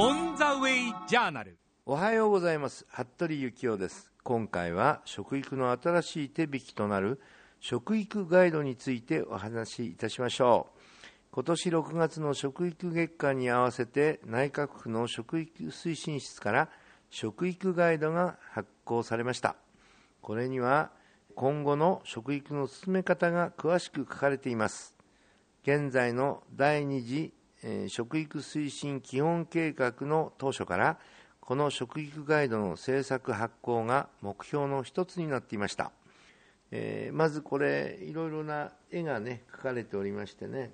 オン・ザ・ウェイ・ジャーナルおはようございます。服部幸男です。今回は食育の新しい手引きとなる食育ガイドについてお話しいたしましょう。今年6月の食育月間に合わせて内閣府の食育推進室から食育ガイドが発行されました。これには今後の食育の進め方が詳しく書かれています。現在の第2次食育推進基本計画の当初からこの食育ガイドの制作発行が目標の一つになっていました、えー、まずこれいろいろな絵がね描かれておりましてね、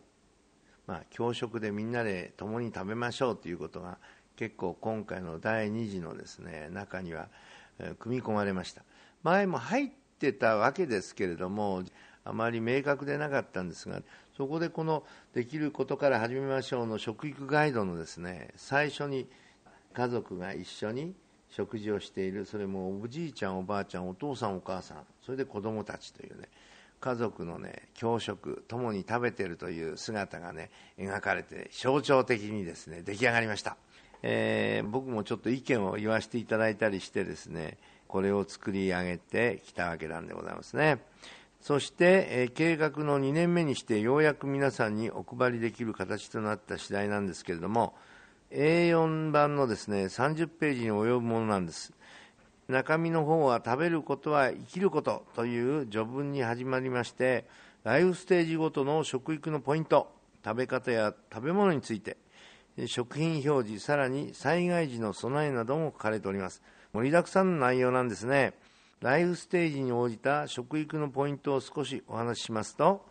まあ、教食でみんなで共に食べましょうということが結構今回の第2次のですね中には、組み込まれました。前も入ってたわけですけれどもあまり明確でなかったんですがそこでこの「できることから始めましょう」の食育ガイドのですね最初に「家族が一緒に食事をしているそれもおじいちゃんおばあちゃんお父さんお母さんそれで子供たちというね家族のね教食共に食べているという姿がね描かれて象徴的にですね出来上がりました、えー、僕もちょっと意見を言わせていただいたりしてですねこれを作り上げてきたわけなんでございますね。そして、え、計画の2年目にしてようやく皆さんにお配りできる形となった次第なんですけれども A4 版のですね30ページに及ぶものなんです。中身の方は食べることは生きることという序文に始まりましてライフステージごとの食育のポイント食べ方や食べ物について食品表示さらに災害時の備えなども書かれております。盛りだくさんの内容なんですね。ライフステージに応じた食育のポイントを少しお話ししますと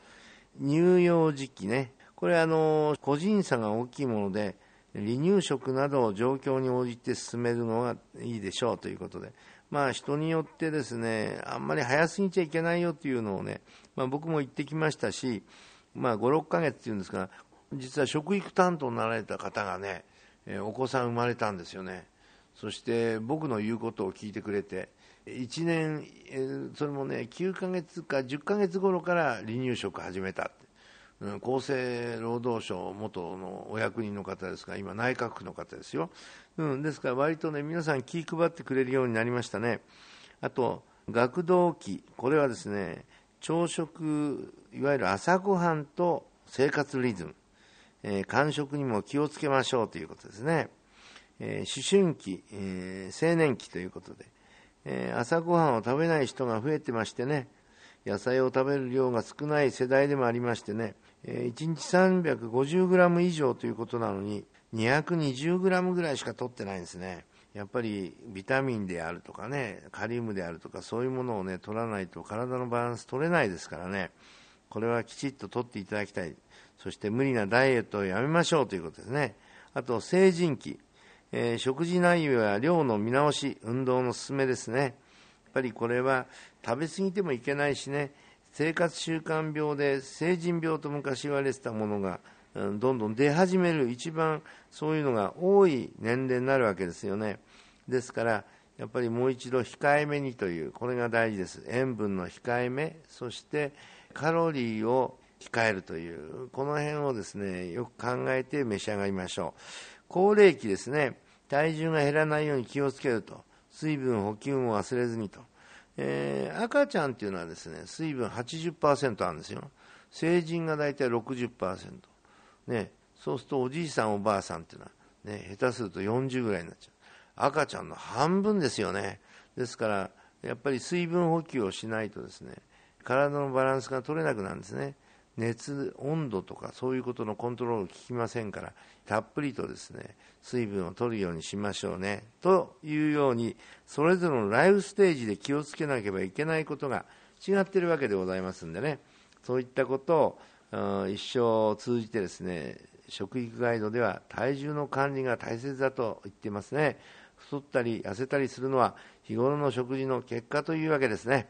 乳幼児期ね。これあの個人差が大きいもので離乳食などを状況に応じて進めるのがいいでしょうということで、まあ、人によってですねあんまり早すぎちゃいけないよというのをね、まあ、僕も言ってきましたし、まあ、56ヶ月っていうんですが実は食育担当になられた方がねお子さん生まれたんですよね。そして僕の言うことを聞いてくれて1年それもね9ヶ月か10ヶ月頃から離乳食始めたうん厚生労働省元のお役人の方ですが今、内閣府の方ですよ、うん、ですから割とね皆さん気配ってくれるようになりましたね、あと学童期、これはですね朝食、いわゆる朝ごはんと生活リズム、えー、間食にも気をつけましょうということですね、えー、思春期、えー、青年期ということで、え朝ごはんを食べない人が増えてましてね、野菜を食べる量が少ない世代でもありましてね、1日 350g 以上ということなのに 220g ぐらいしか取ってないんですね。やっぱりビタミンであるとかねカリウムであるとかそういうものをね取らないと体のバランス取れないですからね。これはきちっと取っていただきたい。そして無理なダイエットをやめましょうということですね。あと成人期、えー、食事内容や量の見直し運動の勧めですね。やっぱりこれは食べ過ぎてもいけないしね。生活習慣病で成人病と昔言われてたものが、うん、どんどん出始める一番そういうのが多い年齢になるわけですよね。ですからやっぱりもう一度控えめにというこれが大事です。塩分の控えめそしてカロリーを控えるというこの辺をですねよく考えて召し上がりましょう。高齢期ですね。体重が減らないように気をつけると。水分補給も忘れずにと。えー、赤ちゃんっていうのはですね水分80%あるんですよ。成人が大体60%、ね、そうするとおじいさんおばあさんっていうのは、ね、下手すると40ぐらいになっちゃう。赤ちゃんの半分ですよね。ですからやっぱり水分補給をしないとですね体のバランスが取れなくなるんですね。熱温度とかそういうことのコントロール効きませんからたっぷりとですね水分を取るようにしましょうねというようにそれぞれのライフステージで気をつけなければいけないことが違っているわけでございますんでね。そういったことを一生を通じてですね食育ガイドでは体重の管理が大切だと言っていますね。太ったり痩せたりするのは日頃の食事の結果というわけですね。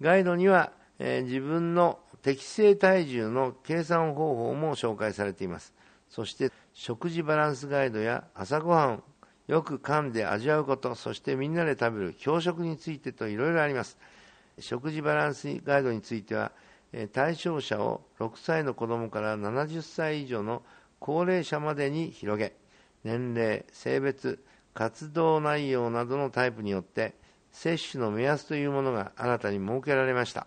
ガイドには、え、自分の適正体重の計算方法も紹介されています。そして食事バランスガイドや朝ごはんよく噛んで味わうことそしてみんなで食べる教食についてといろいろあります。食事バランスガイドについては対象者を6歳の子どもから70歳以上の高齢者までに広げ年齢性別活動内容などのタイプによって接種の目安というものが新たに設けられました。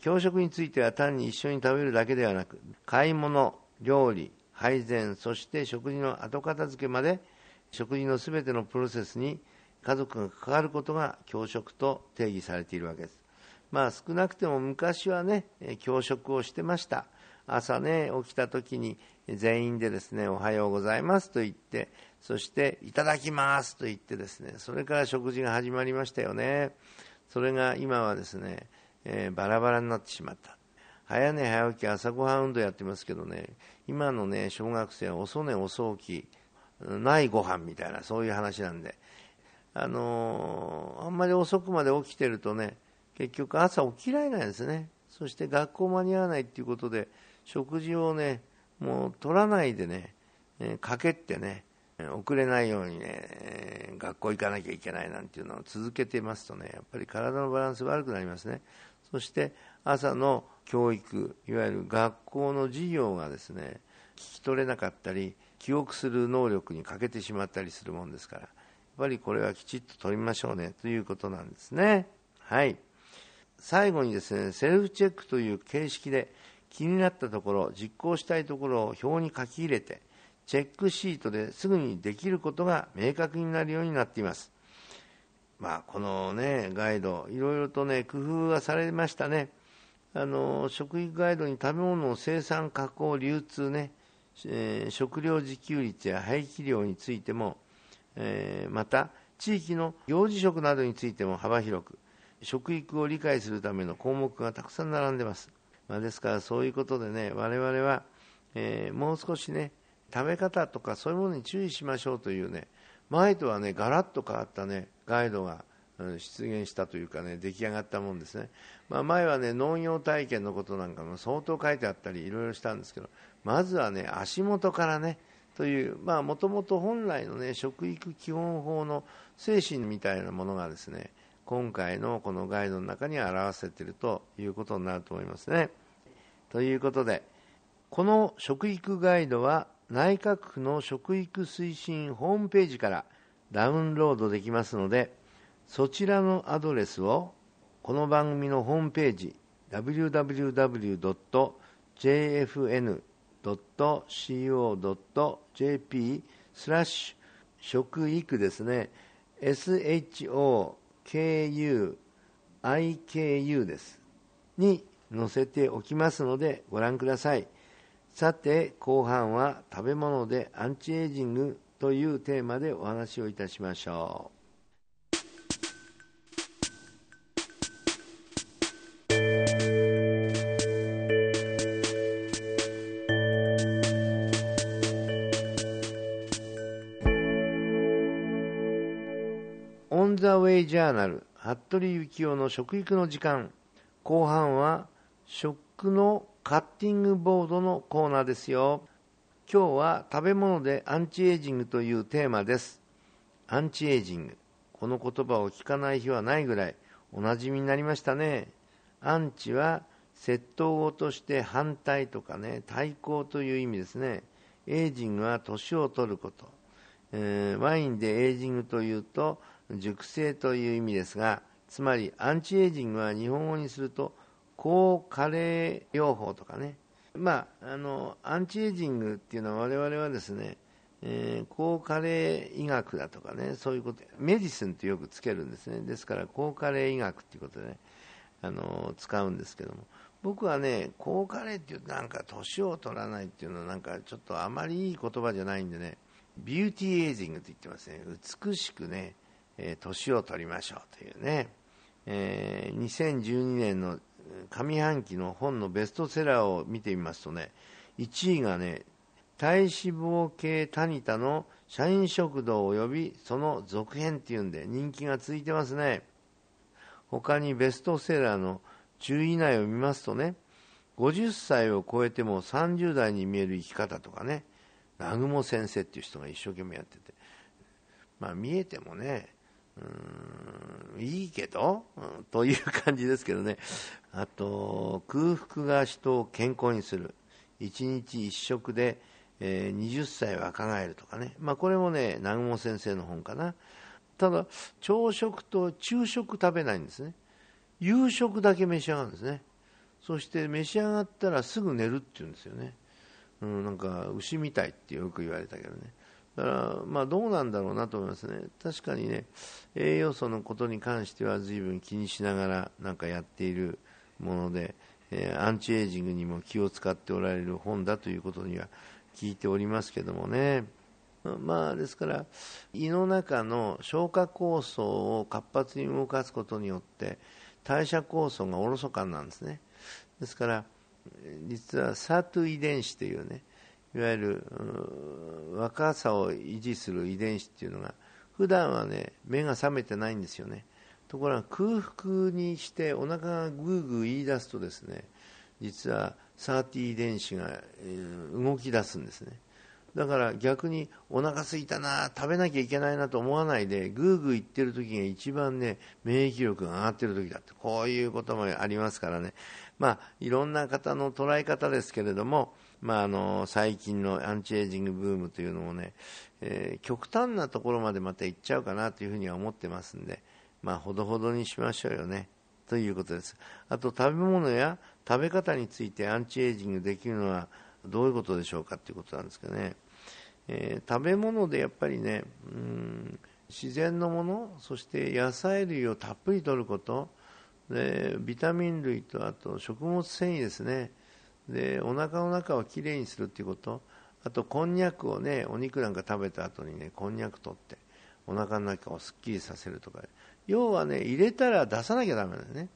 教食については単に一緒に食べるだけではなく買い物料理配膳そして食事の後片付けまで食事のすべてのプロセスに家族が関わることが教職と定義されているわけです。まあ少なくても昔はね、教職をしてました。朝ね、起きた時に全員でですね、おはようございますと言って、そしていただきますと言ってですね、それから食事が始まりましたよね。それが今はですね、えー、バラバラになってしまった。早寝早起き朝ごはん運動やってますけどね、今のね、小学生は遅寝遅起き、ないご飯みたいな、そういう話なんで、あのー、あんまり遅くまで起きてるとね、結局朝起きられないですね。そして学校間に合わないっていうことで、食事をね、もう取らないでね、えー、かけってね、遅れないようにね、学校行かなきゃいけないなんていうのを続けてますとね、やっぱり体のバランス悪くなりますね。そして朝の教育、いわゆる学校の授業がですね、聞き取れなかったり、記憶する能力に欠けてしまったりするもんですから、やっぱりこれはきちっと取りましょうねということなんですね。はい。最後にですね、セルフチェックという形式で気になったところ、実行したいところを表に書き入れて、チェックシートですぐにできることが明確になるようになっています。まあ、このね、ガイド、いろいろとね、工夫がされましたね。あの、食育ガイドに食べ物の生産、加工、流通ね、えー、食料自給率や廃棄量についても、えー、また地域の幼児食などについても幅広く食育を理解するための項目がたくさん並んでます、まあ、ですからそういうことでね我々は、えー、もう少しね食べ方とかそういうものに注意しましょうというね前とはねガラッと変わったねガイドが出現したというかね出来上がったもんですね、まあ、前はね農業体験のことなんかも相当書いてあったりいろいろしたんですけどまずはね足元からねというもともと本来のね食育基本法の精神みたいなものがですね今回のこのガイドの中に表せているということになると思いますね。ということでこの食育ガイドは内閣府の食育推進ホームページからダウンロードできますのでそちらのアドレスをこの番組のホームページ www.jfn.co.jp スラッシュ食育ですね。SHOKUIKU です。に載せておきますのでご覧ください。さて後半は食べ物でアンチエイジングというテーマでお話をいたしましょう。On The Way Journal 服部幸應の食育の時間。後半は食のカッティングボードのコーナーですよ今日は食べ物でアンチエイジングというテーマです。アンチエイジング。この言葉を聞かない日はないぐらいおなじみになりましたね。アンチは接頭語として反対とかね、対抗という意味ですね。エイジングは年を取ること。えー、ワインでエイジングというと熟成という意味ですが、つまりアンチエイジングは日本語にすると抗加齢療法とかね、まあ、あのアンチエイジングっていうのは我々はですね、えー、抗加齢医学だとかねそういうこと medicine ってよくつけるんですね。ですから抗加齢医学っていうことで、ね、あの使うんですけども。僕はね抗加齢っていうとなんか年を取らないっていうのはなんかちょっとあまりいい言葉じゃないんでねビューティーエイジングって言ってますね。美しくね、えー、年を取りましょうというね、えー、2012年の上半期の本のベストセラーを見てみますとね、1位がね、体脂肪計タニタの社員食堂及びその続編っていうんで人気が続いてますね。他にベストセラーの10位以内を見ますとね、50歳を超えても30代に見える生き方とかね、南雲先生っていう人が一生懸命やってて、まあ見えてもね、うんいいけど、うん、という感じですけどね。あと、空腹が人を健康にする。一日一食で、えー、20歳若返るとかね、まあ、これもね南雲先生の本かな。ただ朝食と昼食食べないんですね。夕食だけ召し上がるんですね。そして召し上がったらすぐ寝るっていうんですよね、うん、なんか牛みたいってよく言われたけどね。だからまあどうなんだろうなと思いますね確かにね栄養素のことに関しては随分気にしながらなんかやっているもので、えー、アンチエイジングにも気を使っておられる本だということには聞いておりますけどもね。まあ、ですから胃の中の消化酵素を活発に動かすことによって代謝酵素がおろそかなんですねですから実はサート遺伝子というねいわゆる若さを維持する遺伝子っていうのが普段はね目が覚めてないんですよね。ところが空腹にしてお腹がグーグー言い出すとですね実はサーティ遺伝子が動き出すんですね。だから逆にお腹すいたな食べなきゃいけないなと思わないでぐーぐー言ってる時が一番ね免疫力が上がってる時だってこういうこともありますからね。まあいろんな方の捉え方ですけれどもまあ、あの最近のアンチエイジングブームというのもね、えー、極端なところまでまた行っちゃうかなというふうには思ってますんで、まあ、ほどほどにしましょうよね。ということです。あと食べ物や食べ方についてアンチエイジングできるのはどういうことでしょうかということなんですけどね、えー、食べ物でやっぱりねうん自然のものそして野菜類をたっぷりとることでビタミン類とあと食物繊維ですね。でお腹の中をきれいにするっていうこと。あとこんにゃくをねお肉なんか食べた後にねこんにゃく取ってお腹の中をすっきりさせるとか。要はね入れたら出さなきゃだめなんですね。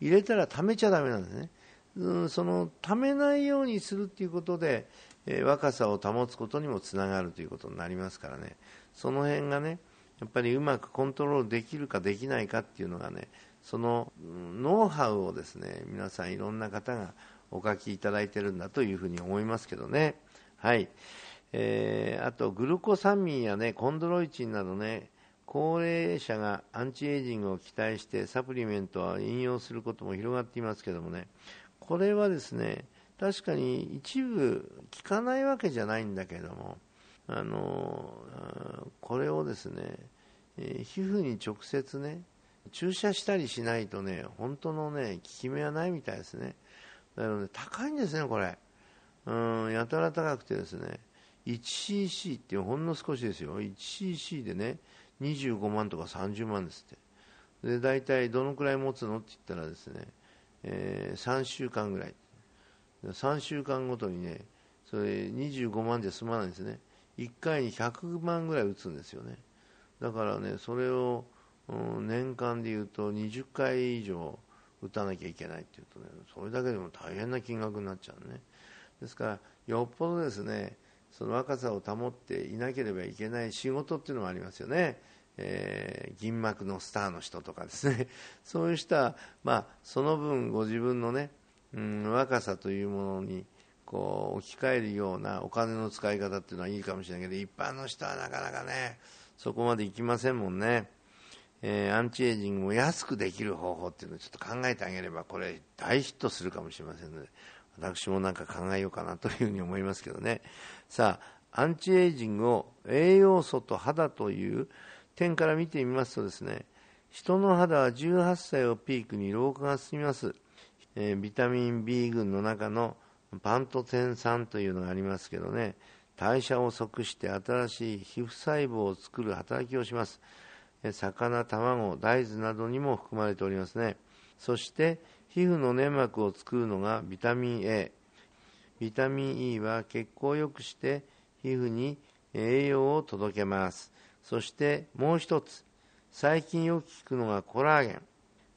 入れたら溜めちゃだめなんですね。うんその溜めないようにするっていうことで、えー、若さを保つことにもつながるということになりますからね。その辺がねやっぱりうまくコントロールできるかできないかっていうのがねそのノウハウをですね皆さんいろんな方がお書きいただいてるんだというふうに思いますけどね。はい。えー、あと、グルコサミンやね、コンドロイチンなどね、高齢者がアンチエイジングを期待してサプリメントは引用することも広がっていますけどもね、これはですね、確かに一部効かないわけじゃないんだけども、あのこれをですね、え、皮膚に直接ね、注射したりしないとね、本当のね、効き目はないみたいですね。だからね、高いんですね、これ。うん、やたら高くてですね、1cc ってほんの少しですよ。1cc でね、25万とか30万ですって。で、大体どのくらい持つのって言ったらですね、えー、3週間ぐらい。3週間ごとにね、それ25万じゃ済まないんですね。1回に100万ぐらい打つんですよね。だからね、それを、うん、年間で言うと20回以上打たなきゃいけないっていうとねそれだけでも大変な金額になっちゃうね。ですからよっぽどですねその若さを保っていなければいけない仕事っていうのもありますよね、えー、銀幕のスターの人とかですね。そういう人は、まあ、その分ご自分のね、うん、若さというものにこう置き換えるようなお金の使い方っていうのはいいかもしれないけど一般の人はなかなかねそこまでいきませんもんね。えー、アンチエイジングを安くできる方法っていうのをちょっと考えてあげればこれ大ヒットするかもしれませんので私もなんか考えようかなというふうに思いますけどね。さあアンチエイジングを栄養素と肌という点から見てみますとですね人の肌は18歳をピークに老化が進みます、えー、ビタミン B 群の中のパントテン酸というのがありますけどね代謝を即して新しい皮膚細胞を作る働きをします。魚、卵、大豆などにも含まれておりますね。そして皮膚の粘膜を作るのがビタミン A。ビタミン E は血行を良くして皮膚に栄養を届けます。そしてもう一つ、最近よく聞くのがコラーゲン。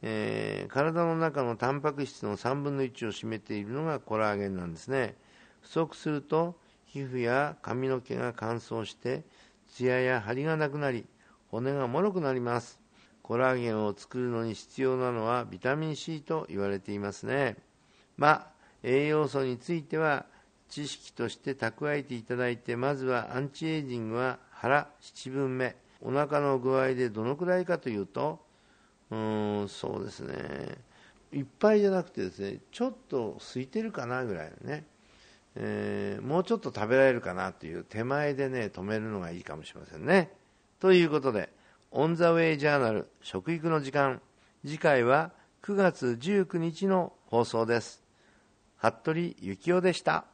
えー、体の中のタンパク質の3分の1を占めているのがコラーゲンなんですね。不足すると皮膚や髪の毛が乾燥してツヤや張りがなくなり骨がもろくなります。コラーゲンを作るのに必要なのはビタミン C と言われていますね。まあ、栄養素については知識として蓄えていただいて、まずはアンチエイジングは腹7分目。お腹の具合でどのくらいかというと、うーん、そうですね。いっぱいじゃなくてですね、ちょっと空いてるかなぐらいのね。えーもうちょっと食べられるかなという手前でね止めるのがいいかもしれませんねということで、オン・ザ・ウェイ・ジャーナル食育の時間、次回は9月19日の放送です。服部幸雄でした。